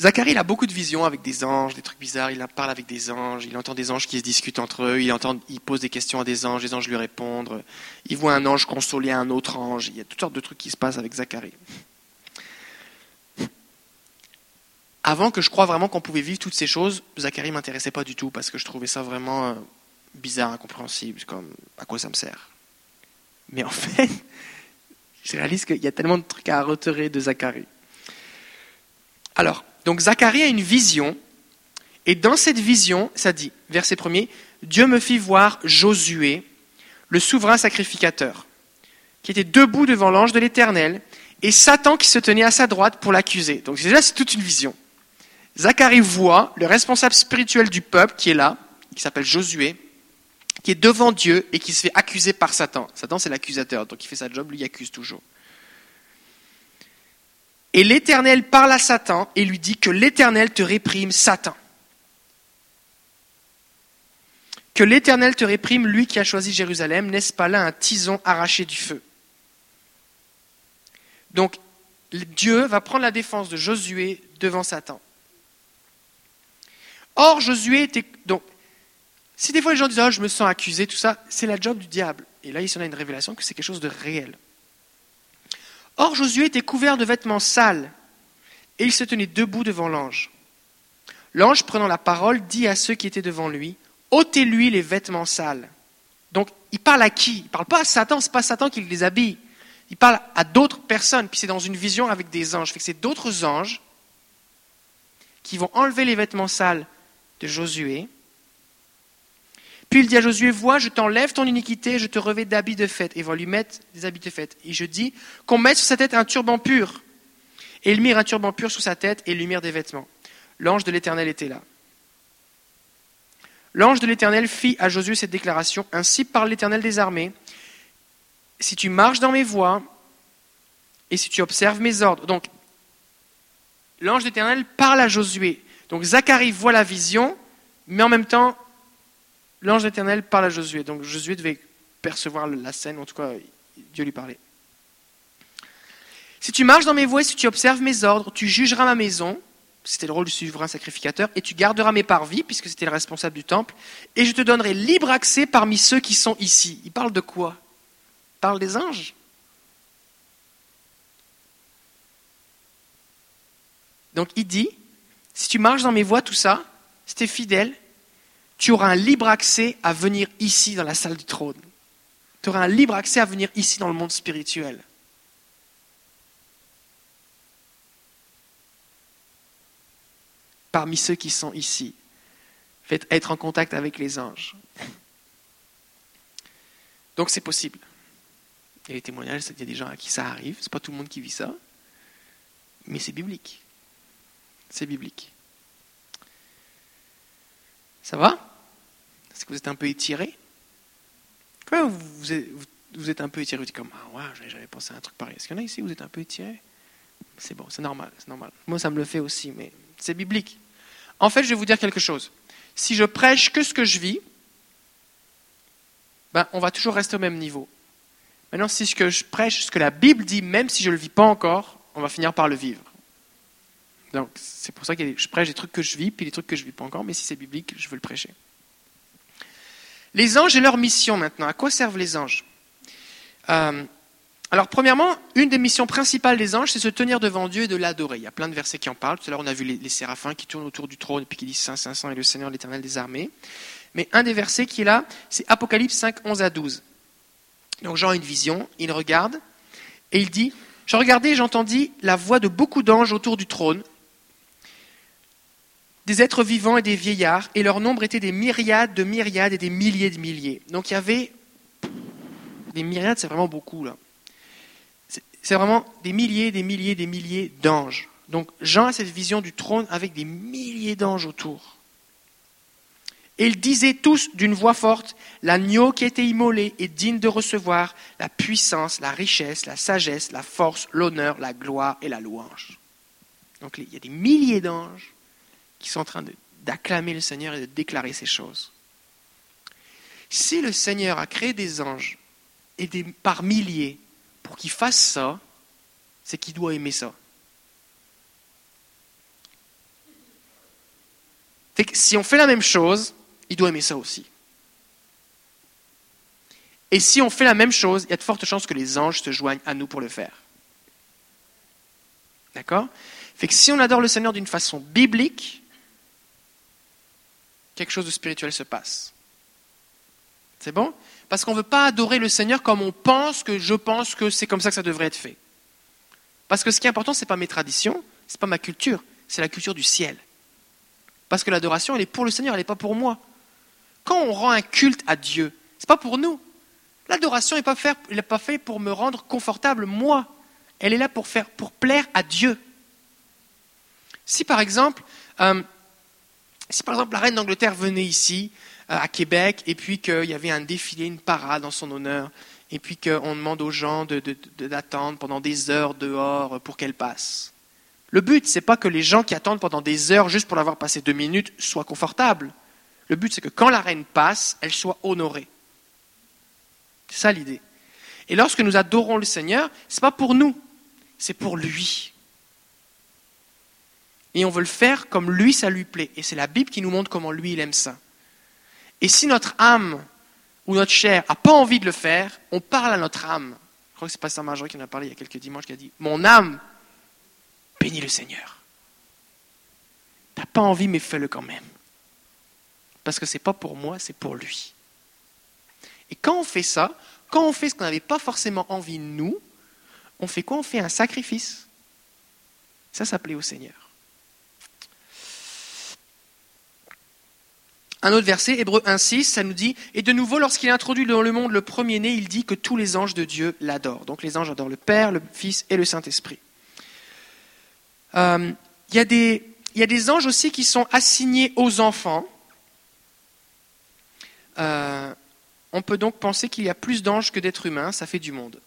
Zacharie, il a beaucoup de visions avec des anges, des trucs bizarres. Il parle avec des anges, il entend des anges qui se discutent entre eux, il, entend, il pose des questions à des anges, les anges lui répondent. Il voit un ange consoler un autre ange. Il y a toutes sortes de trucs qui se passent avec Zacharie. Avant que je croie vraiment qu'on pouvait vivre toutes ces choses, Zacharie m'intéressait pas du tout parce que je trouvais ça vraiment euh, bizarre, incompréhensible, comme à quoi ça me sert? Mais en fait, je réalise qu'il y a tellement de trucs à retirer de Zacharie. Alors, donc Zacharie a une vision, et dans cette vision, ça dit, verset 1 Dieu me fit voir Josué, le souverain sacrificateur, qui était debout devant l'ange de l'Éternel, et Satan qui se tenait à sa droite pour l'accuser. Donc déjà, c'est toute une vision. Zacharie voit le responsable spirituel du peuple qui est là, qui s'appelle Josué, qui est devant Dieu et qui se fait accuser par Satan. Satan, c'est l'accusateur, donc il fait sa job, lui, accuse toujours. Et l'Éternel parle à Satan et lui dit que l'Éternel te réprime, Satan. Que l'Éternel te réprime, lui qui a choisi Jérusalem, n'est-ce pas là un tison arraché du feu? Donc, Dieu va prendre la défense de Josué devant Satan. Or, Josué était. Donc, si des fois les gens disent oh, je me sens accusé, tout ça, c'est la job du diable. Et là, il s'en a une révélation que c'est quelque chose de réel. Or Josué était couvert de vêtements sales, et il se tenait debout devant l'ange. L'ange, prenant la parole, dit à ceux qui étaient devant lui, ôtez-lui les vêtements sales. Donc, il parle à qui? Il parle pas à Satan, ce n'est pas Satan qui les habille. Il parle à d'autres personnes, puis c'est dans une vision avec des anges. c'est d'autres anges qui vont enlever les vêtements sales de Josué. Puis il dit à Josué, vois, je t'enlève ton iniquité, je te revêt d'habits de fête. Et il va lui mettre des habits de fête. Et je dis qu'on mette sur sa tête un turban pur. Et ils mirent un turban pur sur sa tête et lui mirent des vêtements. L'ange de l'Éternel était là. L'ange de l'Éternel fit à Josué cette déclaration, Ainsi parle l'Éternel des armées, si tu marches dans mes voies et si tu observes mes ordres. Donc, l'ange de l'Éternel parle à Josué. Donc, Zacharie voit la vision, mais en même temps, l'ange de l'Éternel parle à Josué. Donc, Josué devait percevoir la scène, en tout cas, Dieu lui parlait. Si tu marches dans mes voies, si tu observes mes ordres, tu jugeras ma maison, c'était le rôle du souverain sacrificateur, et tu garderas mes parvis, puisque c'était le responsable du temple, et je te donnerai libre accès parmi ceux qui sont ici. Il parle de quoi? Il parle des anges? Donc il dit, si tu marches dans mes voies, tout ça, si tu es fidèle, tu auras un libre accès à venir ici dans la salle du trône. Tu auras un libre accès à venir ici dans le monde spirituel. parmi ceux qui sont ici. Faites être en contact avec les anges. Donc c'est possible. Et les témoignages, qu'il y a des gens à qui ça arrive. C'est pas tout le monde qui vit ça. Mais c'est biblique. C'est biblique. Ça va? Est-ce que vous êtes un peu étiré? Vous êtes, un peu étiré Vous dites comme Ah ouais, j'avais pensé à un truc pareil. Est-ce qu'il y en a ici Vous êtes un peu étiré? C'est bon, c'est normal, c'est normal. Moi, ça me le fait aussi, mais c'est biblique. En fait, je vais vous dire quelque chose. Si je prêche que ce que je vis, ben, on va toujours rester au même niveau. Maintenant, si ce que je prêche, ce que la Bible dit, même si je ne le vis pas encore, on va finir par le vivre. Donc, c'est pour ça que je prêche des trucs que je vis, puis des trucs que je ne vis pas encore, mais si c'est biblique, je veux le prêcher. Les anges et leur mission maintenant. À quoi servent les anges? Euh, alors, premièrement, une des missions principales des anges, c'est se tenir devant Dieu et de l'adorer. Il y a plein de versets qui en parlent. Tout à l'heure, on a vu les, séraphins qui tournent autour du trône et puis qui disent Saint, Saint, Saint est le Seigneur, l'éternel des armées. Mais un des versets qui est là, c'est Apocalypse 5, 11 à 12. Donc, Jean a une vision, il regarde et il dit Je regardais et j'entendis la voix de beaucoup d'anges autour du trône, des êtres vivants et des vieillards, et leur nombre était des myriades de myriades et des milliers de milliers. Donc, il y avait. Des myriades, c'est vraiment beaucoup, là c'est vraiment des milliers, des milliers, des milliers d'anges. Donc Jean a cette vision du trône avec des milliers d'anges autour. Et ils disaient tous d'une voix forte, l'agneau qui a été immolé est digne de recevoir la puissance, la richesse, la sagesse, la force, l'honneur, la gloire et la louange. Donc il y a des milliers d'anges qui sont en train d'acclamer le Seigneur et de déclarer ces choses. Si le Seigneur a créé des anges et des, par milliers pour qu'il fasse ça, c'est qu'il doit aimer ça. si on fait la même chose, il doit aimer ça aussi. Et si on fait la même chose, il y a de fortes chances que les anges se joignent à nous pour le faire. D'accord? Fait que si on adore le Seigneur d'une façon biblique, quelque chose de spirituel se passe. C'est bon? Parce qu'on ne veut pas adorer le Seigneur comme on pense que je pense que c'est comme ça que ça devrait être fait. Parce que ce qui est important, ce n'est pas mes traditions, ce n'est pas ma culture, c'est la culture du ciel. Parce que l'adoration, elle est pour le Seigneur, elle n'est pas pour moi. Quand on rend un culte à Dieu, ce n'est pas pour nous. L'adoration n'est pas, faite pour me rendre confortable, moi. Elle est là pour, faire, pour plaire à Dieu. Si par exemple, euh, si par exemple la reine d'Angleterre venait ici, euh, à Québec, et puis qu'il y avait un défilé, une parade en son honneur, et puis qu'on demande aux gens d'attendre pendant des heures dehors pour qu'elle passe. Le but, c'est pas que les gens qui attendent pendant des heures juste pour l'avoir passé deux minutes soient confortables. Le but, c'est que quand la reine passe, elle soit honorée. C'est ça l'idée. Et lorsque nous adorons le Seigneur, ce n'est pas pour nous, c'est pour lui. Et on veut le faire comme lui, ça lui plaît. Et c'est la Bible qui nous montre comment lui, il aime ça. Et si notre âme ou notre chair n'a pas envie de le faire, on parle à notre âme. Je crois que c'est Pasteur Marjorie qui en a parlé il y a quelques dimanches, qui a dit Mon âme, bénis le Seigneur. T'as pas envie, mais fais-le quand même. Parce que ce n'est pas pour moi, c'est pour lui. Et quand on fait ça, quand on fait ce qu'on n'avait pas forcément envie nous, on fait quoi? On fait un sacrifice. Ça, ça plaît au Seigneur. Un autre verset, Hébreu 1.6, ça nous dit, et de nouveau, lorsqu'il introduit dans le monde le premier-né, il dit que tous les anges de Dieu l'adorent. Donc les anges adorent le Père, le Fils et le Saint-Esprit. Euh, il y, a des, y a des anges aussi qui sont assignés aux enfants. Euh, on peut donc penser qu'il y a plus d'anges que d'êtres humains, ça fait du monde.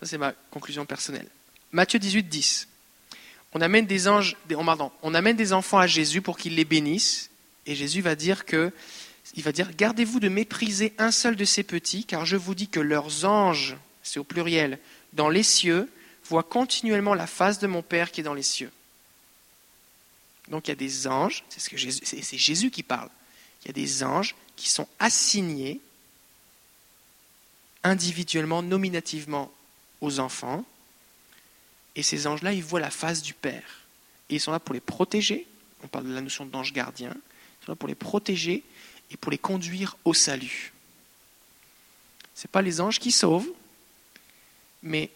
Ça, c'est ma conclusion personnelle. Matthieu 18, 10. On amène des anges, on amène des enfants à Jésus pour qu'il les bénisse, et Jésus va dire que, il va dire, gardez-vous de mépriser un seul de ces petits, car je vous dis que leurs anges, c'est au pluriel, dans les cieux, voient continuellement la face de mon Père qui est dans les cieux. Donc il y a des anges, c'est ce que Jésus, c'est Jésus qui parle. Il y a des anges qui sont assignés individuellement, nominativement aux enfants, et ces anges-là, ils voient la face du Père. Ils sont là pour les protéger. On parle de la notion d'ange gardien. Pour les protéger et pour les conduire au salut. Ce pas les anges qui sauvent, mais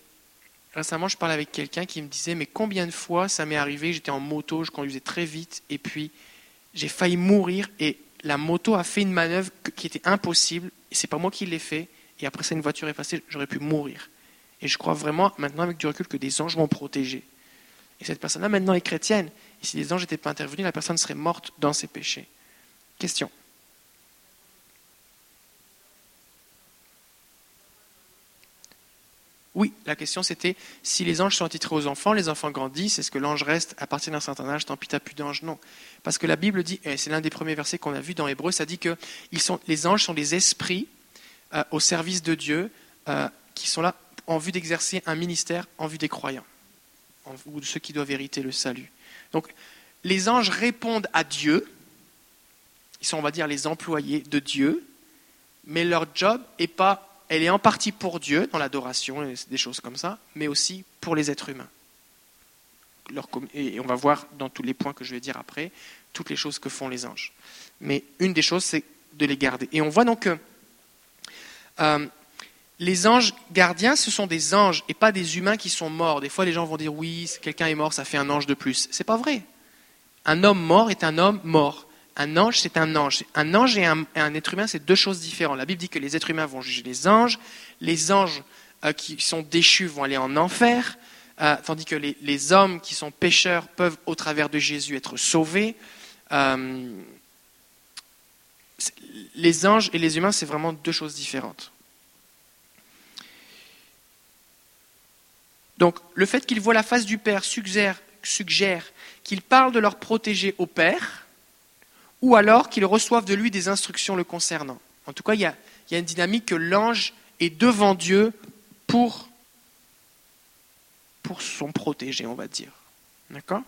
récemment, je parlais avec quelqu'un qui me disait Mais combien de fois ça m'est arrivé J'étais en moto, je conduisais très vite, et puis j'ai failli mourir, et la moto a fait une manœuvre qui était impossible, et c'est pas moi qui l'ai fait, et après ça, une voiture est passée, j'aurais pu mourir. Et je crois vraiment, maintenant, avec du recul, que des anges m'ont protégé. Et cette personne-là, maintenant, est chrétienne. Et si les anges n'étaient pas intervenus, la personne serait morte dans ses péchés. Question. Oui, la question c'était si les anges sont attitrés aux enfants, les enfants grandissent, est-ce que l'ange reste à partir d'un certain âge? Tant pis, t'as plus d'ange Non. Parce que la Bible dit, et c'est l'un des premiers versets qu'on a vu dans Hébreu, ça dit que les anges sont des esprits euh, au service de Dieu euh, qui sont là en vue d'exercer un ministère en vue des croyants, vue de ceux qui doivent hériter le salut. Donc, les anges répondent à Dieu, ils sont, on va dire, les employés de Dieu, mais leur job est pas, elle est en partie pour Dieu, dans l'adoration, des choses comme ça, mais aussi pour les êtres humains. Et on va voir dans tous les points que je vais dire après, toutes les choses que font les anges. Mais une des choses, c'est de les garder. Et on voit donc que euh, les anges gardiens, ce sont des anges et pas des humains qui sont morts. Des fois, les gens vont dire oui, quelqu'un est mort, ça fait un ange de plus. C'est pas vrai. Un homme mort est un homme mort. Un ange, c'est un ange. Un ange et un, être humain, c'est deux choses différentes. La Bible dit que les êtres humains vont juger les anges. Les anges euh, qui sont déchus vont aller en enfer, euh, tandis que les, hommes qui sont pécheurs peuvent, au travers de Jésus, être sauvés. les anges et les humains, c'est vraiment deux choses différentes. Donc le fait qu'ils voient la face du Père suggère, qu'ils parlent de leur protéger au Père, ou alors qu'ils reçoivent de lui des instructions le concernant. En tout cas, il y a, une dynamique que l'ange est devant Dieu pour, pour son protégé, on va dire. D'accord?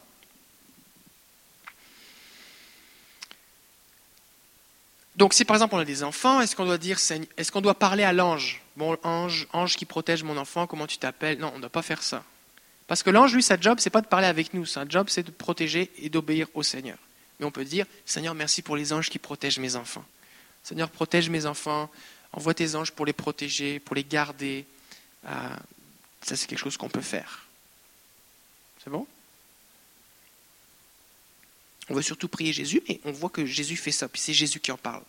Donc si par exemple on a des enfants, est-ce qu'on doit dire, est-ce qu'on doit parler à l'ange? Bon ange, ange qui protège mon enfant, comment tu t'appelles? Non, on ne doit pas faire ça. Parce que l'ange, lui, sa job, c'est pas de parler avec nous, sa job, c'est de protéger et d'obéir au Seigneur. Mais on peut dire, Seigneur, merci pour les anges qui protègent mes enfants. Seigneur, protège mes enfants, envoie tes anges pour les protéger, pour les garder. Euh, ça, c'est quelque chose qu'on peut faire. C'est bon? On veut surtout prier Jésus, mais on voit que Jésus fait ça, puis c'est Jésus qui en parle.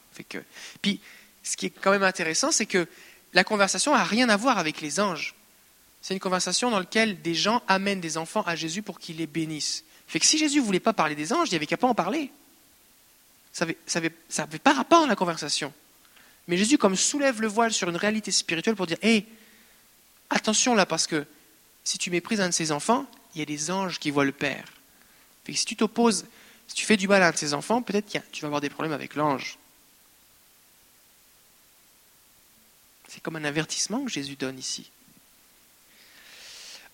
Puis, ce qui est quand même intéressant, c'est que la conversation n'a rien à voir avec les anges. C'est une conversation dans laquelle des gens amènent des enfants à Jésus pour qu'il les bénisse. Fait que si Jésus ne voulait pas parler des anges, il n'y avait qu'à pas en parler. Ça n'avait pas rapport à la conversation. Mais Jésus, comme soulève le voile sur une réalité spirituelle pour dire Hé, attention là, parce que si tu méprises un de ses enfants, il y a des anges qui voient le Père. Fait que si tu t'opposes si tu fais du mal à un de ses enfants, peut-être que tu vas avoir des problèmes avec l'ange. C'est comme un avertissement que Jésus donne ici.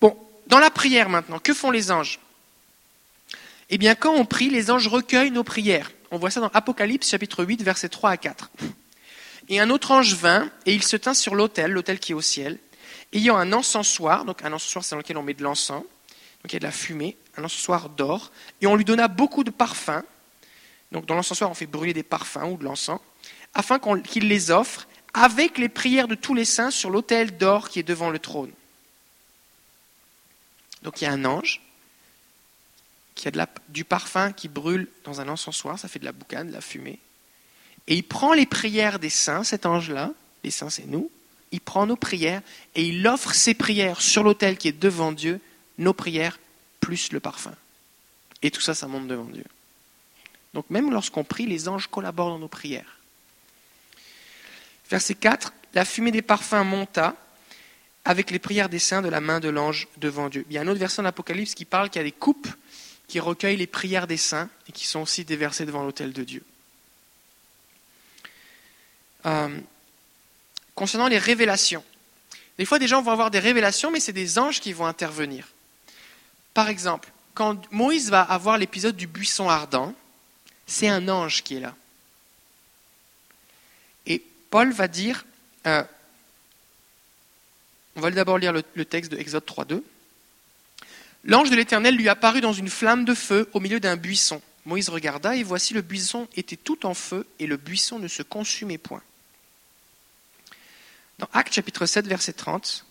Bon, dans la prière maintenant, que font les anges? Eh bien, quand on prie, les anges recueillent nos prières. On voit ça dans Apocalypse chapitre 8, versets 3 à 4. Et un autre ange vint, et il se tint sur l'autel, l'autel qui est au ciel, ayant un encensoir, donc un encensoir c'est dans lequel on met de l'encens, donc il y a de la fumée, un encensoir d'or, et on lui donna beaucoup de parfums. Donc dans l'encensoir, on fait brûler des parfums ou de l'encens, afin qu'il les offre avec les prières de tous les saints sur l'autel d'or qui est devant le trône. Donc il y a un ange qui a du parfum qui brûle dans un encensoir, ça fait de la boucane, de la fumée. et il prend les prières des saints, cet ange-là, les saints c'est nous, il prend nos prières et il offre ses prières sur l'autel qui est devant Dieu, nos prières plus le parfum. Et tout ça, ça monte devant Dieu. Donc même lorsqu'on prie, les anges collaborent dans nos prières. Verset 4, la fumée des parfums monta avec les prières des saints de la main de l'ange devant Dieu. Il y a un autre verset d'Apocalypse qui parle qu'il y a des coupes qui recueillent les prières des saints et qui sont aussi déversées devant l'autel de Dieu. Euh, concernant les révélations, des fois des gens vont avoir des révélations, mais c'est des anges qui vont intervenir. Par exemple, quand Moïse va avoir l'épisode du buisson ardent, c'est un ange qui est là. Et Paul va dire, euh, on va d'abord lire le, le texte de Exode 3.2. L'ange de l'Éternel lui apparut dans une flamme de feu au milieu d'un buisson. Moïse regarda, et voici le buisson était tout en feu, et le buisson ne se consumait point. Dans Acte chapitre 7, verset 30,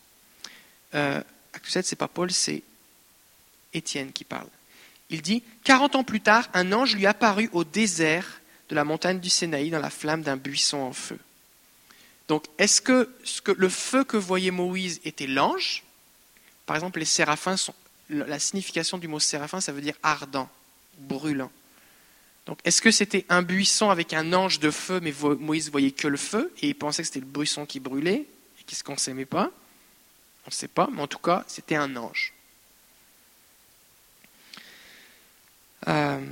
euh, Acte 7, c'est pas Paul, c'est Étienne qui parle. Il dit Quarante ans plus tard, un ange lui apparut au désert de la montagne du Sinaï dans la flamme d'un buisson en feu. Donc, est-ce que, ce que le feu que voyait Moïse était l'ange? Par exemple, les séraphins sont, la signification du mot séraphin, ça veut dire ardent, brûlant. Donc, est-ce que c'était un buisson avec un ange de feu, mais Moïse voyait que le feu et il pensait que c'était le buisson qui brûlait et qu'il ne s'aimait pas? On ne sait pas, mais en tout cas, c'était un ange. Euh,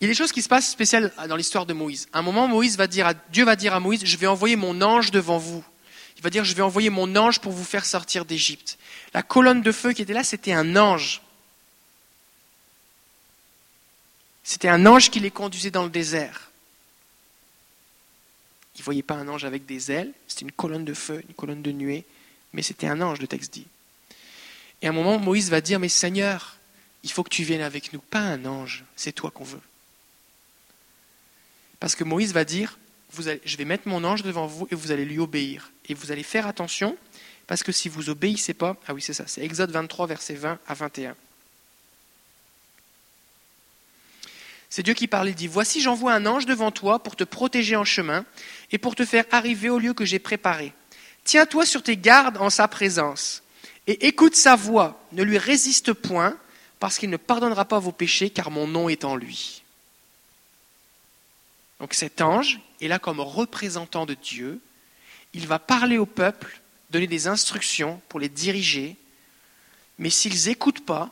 il y a des choses qui se passent spéciales dans l'histoire de Moïse. À un moment, Moïse va dire à, Dieu va dire à Moïse, je vais envoyer mon ange devant vous. Il va dire, je vais envoyer mon ange pour vous faire sortir d'Égypte. La colonne de feu qui était là, c'était un ange. C'était un ange qui les conduisait dans le désert. Il ne voyait pas un ange avec des ailes, c'était une colonne de feu, une colonne de nuée, mais c'était un ange, le texte dit. Et à un moment, Moïse va dire, mais Seigneur, il faut que tu viennes avec nous, pas un ange, c'est toi qu'on veut. Parce que Moïse va dire, je vais mettre mon ange devant vous et vous allez lui obéir. Et vous allez faire attention, parce que si vous obéissez pas, ah oui c'est ça, c'est Exode 23, versets 20 à 21. C'est Dieu qui parle, il dit, Voici j'envoie un ange devant toi pour te protéger en chemin et pour te faire arriver au lieu que j'ai préparé. Tiens-toi sur tes gardes en sa présence et écoute sa voix, ne lui résiste point, parce qu'il ne pardonnera pas vos péchés, car mon nom est en lui. Donc cet ange est là comme représentant de Dieu. Il va parler au peuple, donner des instructions pour les diriger. Mais s'ils n'écoutent pas,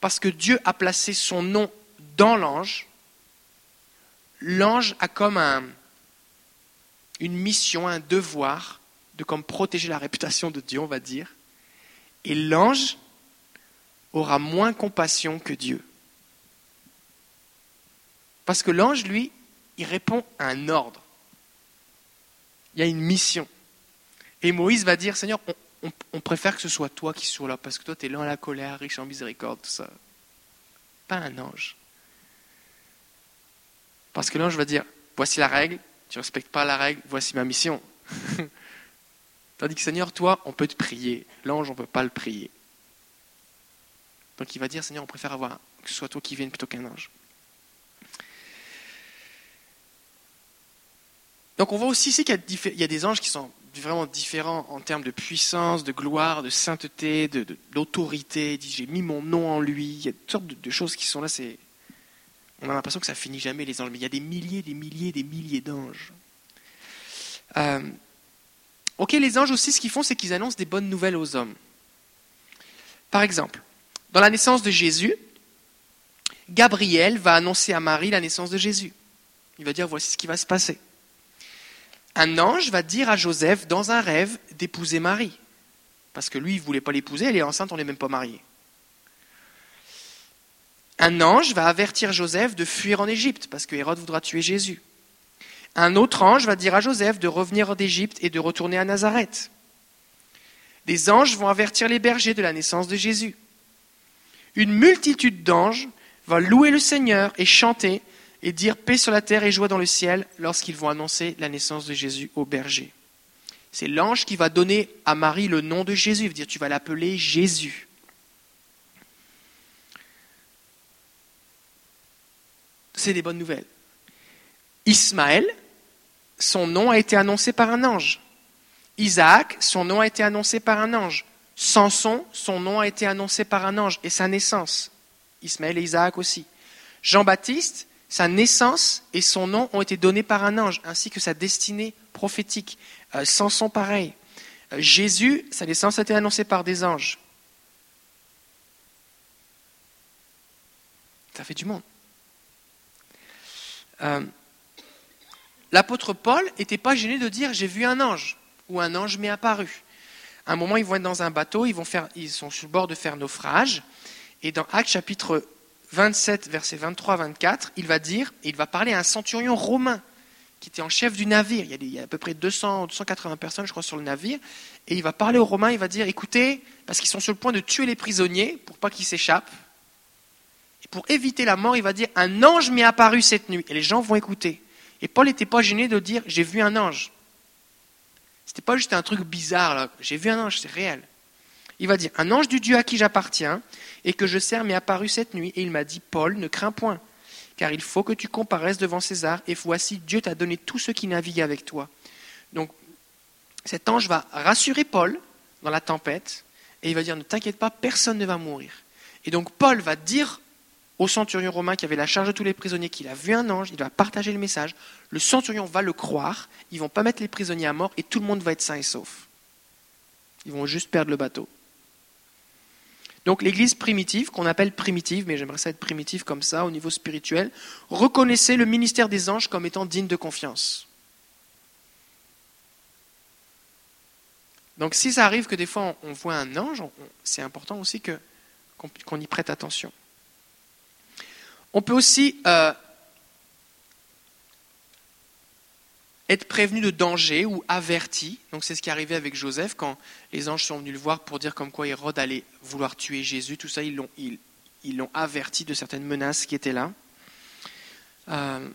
parce que Dieu a placé son nom dans l'ange, l'ange a comme un, une mission, un devoir de comme protéger la réputation de Dieu, on va dire. Et l'ange aura moins compassion que Dieu. Parce que l'ange, lui, il répond à un ordre. Il y a une mission. Et Moïse va dire, Seigneur, on, préfère que ce soit toi qui sois là, parce que toi, tu es lent à la colère, riche en miséricorde, tout ça. Pas un ange. Parce que l'ange va dire, voici la règle, tu ne respectes pas la règle, voici ma mission. Tandis que Seigneur, toi, on peut te prier. L'ange, on ne peut pas le prier. Donc il va dire, Seigneur, on préfère avoir que ce soit toi qui viennes plutôt qu'un ange. Donc on voit aussi ici qu'il y, a des anges qui sont vraiment différents en termes de puissance, de gloire, de sainteté, d'autorité. De, J'ai mis mon nom en lui. Il y a toutes sortes de, choses qui sont là. on a l'impression que ça finit jamais les anges, mais il y a des milliers, des milliers, des milliers d'anges. Euh, ok, les anges aussi, ce qu'ils font, c'est qu'ils annoncent des bonnes nouvelles aux hommes. Par exemple, dans la naissance de Jésus, Gabriel va annoncer à Marie la naissance de Jésus. Il va dire voici ce qui va se passer un ange va dire à Joseph, dans un rêve, d'épouser Marie. Parce que lui, il ne voulait pas l'épouser, elle est enceinte, on n'est même pas marié. Un ange va avertir Joseph de fuir en Égypte, parce que Hérode voudra tuer Jésus. Un autre ange va dire à Joseph de revenir d'Égypte et de retourner à Nazareth. Des anges vont avertir les bergers de la naissance de Jésus. Une multitude d'anges va louer le Seigneur et chanter et dire paix sur la terre et joie dans le ciel lorsqu'ils vont annoncer la naissance de Jésus au berger. C'est l'ange qui va donner à Marie le nom de Jésus, il dire tu vas l'appeler Jésus. C'est des bonnes nouvelles. Ismaël, son nom a été annoncé par un ange. Isaac, son nom a été annoncé par un ange. Samson, son nom a été annoncé par un ange et sa naissance. Ismaël et Isaac aussi. Jean-Baptiste, sa naissance et son nom ont été donnés par un ange, ainsi que sa destinée prophétique. Euh, Samson, pareil. Euh, Jésus, sa naissance a été annoncée par des anges. Ça fait du monde. Euh, l'apôtre Paul n'était pas gêné de dire j'ai vu un ange ou un ange m'est apparu. À un moment, ils vont être dans un bateau, ils, ils sont sur le bord de faire naufrage. Et dans Actes chapitre 27, versets 23-24, il va dire, il va parler à un centurion romain qui était en chef du navire. Il y a, à peu près 200, 280 personnes, je crois, sur le navire. Et il va parler aux Romains, il va dire, écoutez, parce qu'ils sont sur le point de tuer les prisonniers pour pas qu'ils s'échappent. Et pour éviter la mort, il va dire, un ange m'est apparu cette nuit. Et les gens vont écouter. Et Paul n'était pas gêné de dire, j'ai vu un ange. C'était pas juste un truc bizarre. J'ai vu un ange, c'est réel. Il va dire, un ange du Dieu à qui j'appartiens et que je sers m'est apparu cette nuit. Et il m'a dit, Paul, ne crains point car il faut que tu comparaisses devant César, et voici, Dieu t'a donné tous ceux qui naviguent avec toi. Donc, cet ange va rassurer Paul dans la tempête, et il va dire, ne t'inquiète pas, personne ne va mourir. Et donc, Paul va dire au centurion romain qui avait la charge de tous les prisonniers qu'il a vu un ange, il va partager le message, le centurion va le croire, ils vont pas mettre les prisonniers à mort, et tout le monde va être sain et sauf. Ils vont juste perdre le bateau. Donc l'Église primitive, qu'on appelle primitive, mais j'aimerais ça être primitive comme ça au niveau spirituel, reconnaissait le ministère des anges comme étant digne de confiance. Donc si ça arrive que des fois on voit un ange, c'est important aussi qu'on y prête attention. On peut aussi euh, être prévenu de danger ou averti. Donc c'est ce qui est arrivé avec Joseph quand les anges sont venus le voir pour dire comme quoi Hérode allait vouloir tuer Jésus. Tout ça, ils l'ont, ils, l'ont averti de certaines menaces qui étaient là. Euh,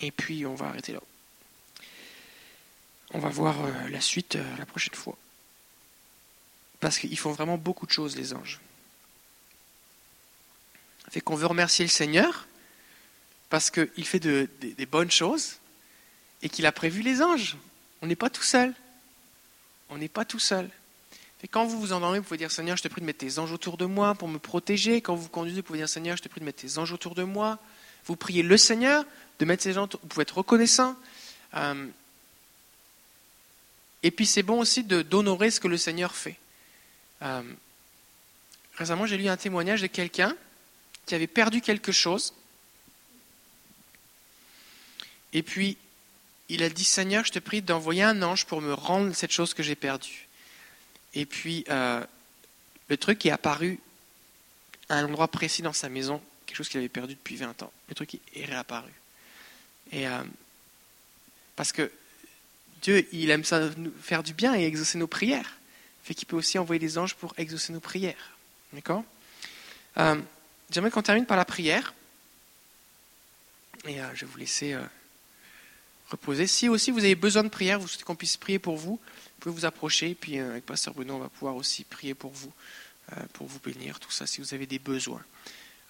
et puis on va arrêter là. On va voir euh, la suite euh, la prochaine fois. Parce qu'ils font vraiment beaucoup de choses, les anges. Fait qu'on veut remercier le Seigneur parce qu'il fait des bonnes choses et qu'il a prévu les anges. On n'est pas tout seul. On n'est pas tout seul. Et quand vous vous endormez, vous pouvez dire Seigneur, je te prie de mettre tes anges autour de moi pour me protéger. Quand vous vous conduisez, vous pouvez dire Seigneur, je te prie de mettre tes anges autour de moi. Vous priez le Seigneur de mettre ses gens. Vous pouvez être reconnaissant. Euh, et puis c'est bon aussi d'honorer ce que le Seigneur fait. Euh, récemment, j'ai lu un témoignage de quelqu'un qui avait perdu quelque chose. Et puis, il a dit Seigneur, je te prie d'envoyer un ange pour me rendre cette chose que j'ai perdue. Et puis, euh, le truc est apparu à un endroit précis dans sa maison, quelque chose qu'il avait perdu depuis 20 ans. Le truc est réapparu. Euh, parce que Dieu, il aime ça nous faire du bien et exaucer nos prières. Fait qu'il peut aussi envoyer des anges pour exaucer nos prières. D'accord? Euh, J'aimerais qu'on termine par la prière. Et je vais vous laisser reposer. Si aussi vous avez besoin de prière, vous souhaitez qu'on puisse prier pour vous, vous pouvez vous approcher, puis euh, avec Pasteur Bruno, on va pouvoir aussi prier pour vous, euh, pour vous bénir, tout ça, si vous avez des besoins.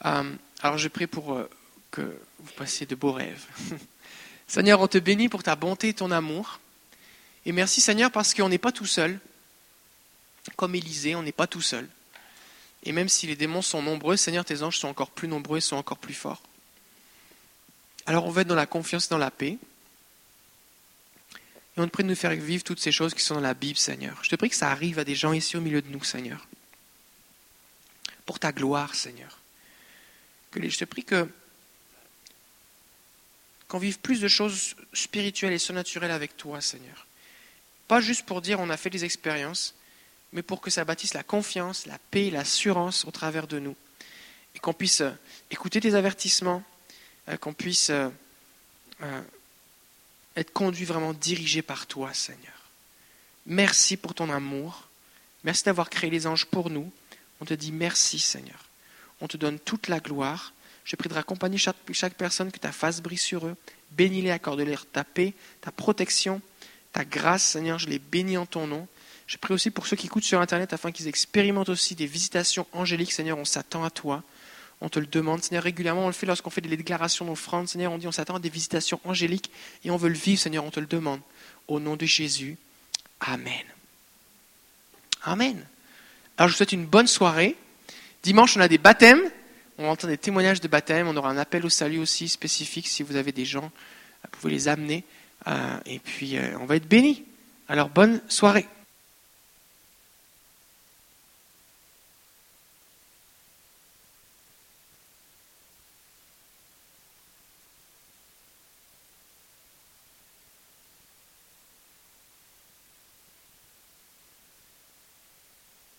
Euh, alors je prie pour que vous passiez de beaux rêves. Seigneur, on te bénit pour ta bonté et ton amour. Et merci Seigneur parce qu'on n'est pas tout seul. Comme Élisée, on n'est pas tout seul. Et même si les démons sont nombreux, Seigneur, tes anges sont encore plus nombreux et sont encore plus forts. Alors on va être dans la confiance et dans la paix. Et on te prie de nous faire vivre toutes ces choses qui sont dans la Bible, Seigneur. Je te prie que ça arrive à des gens ici au milieu de nous, Seigneur. Pour ta gloire, Seigneur. Que je te prie que qu'on vive plus de choses spirituelles et surnaturelles avec toi, Seigneur. Pas juste pour dire on a fait des expériences, mais pour que ça bâtisse la confiance, la paix, l'assurance au travers de nous. Et qu'on puisse euh, écouter tes avertissements, euh, qu'on puisse euh, être conduit, vraiment dirigé par toi, Seigneur. Merci pour ton amour. Merci d'avoir créé les anges pour nous. On te dit merci, Seigneur. On te donne toute la gloire. Je prie de raccompagner chaque, chaque personne, que ta face brille sur eux. Bénis-les, accorde-leur ta paix, ta protection, ta grâce, Seigneur. Je les bénis en ton nom. Je prie aussi pour ceux qui écoutent sur Internet afin qu'ils expérimentent aussi des visitations angéliques. Seigneur, on s'attend à toi. On te le demande, Seigneur, régulièrement. On le fait lorsqu'on fait des déclarations d'offrande. Seigneur, on dit on s'attend à des visitations angéliques et on veut le vivre, Seigneur, on te le demande. Au nom de Jésus. Amen. Amen. Alors je vous souhaite une bonne soirée. Dimanche, on a des baptêmes. On entend des témoignages de baptême. On aura un appel au salut aussi spécifique. Si vous avez des gens, vous pouvez les amener. Euh, et puis, euh, on va être bénis. Alors, bonne soirée.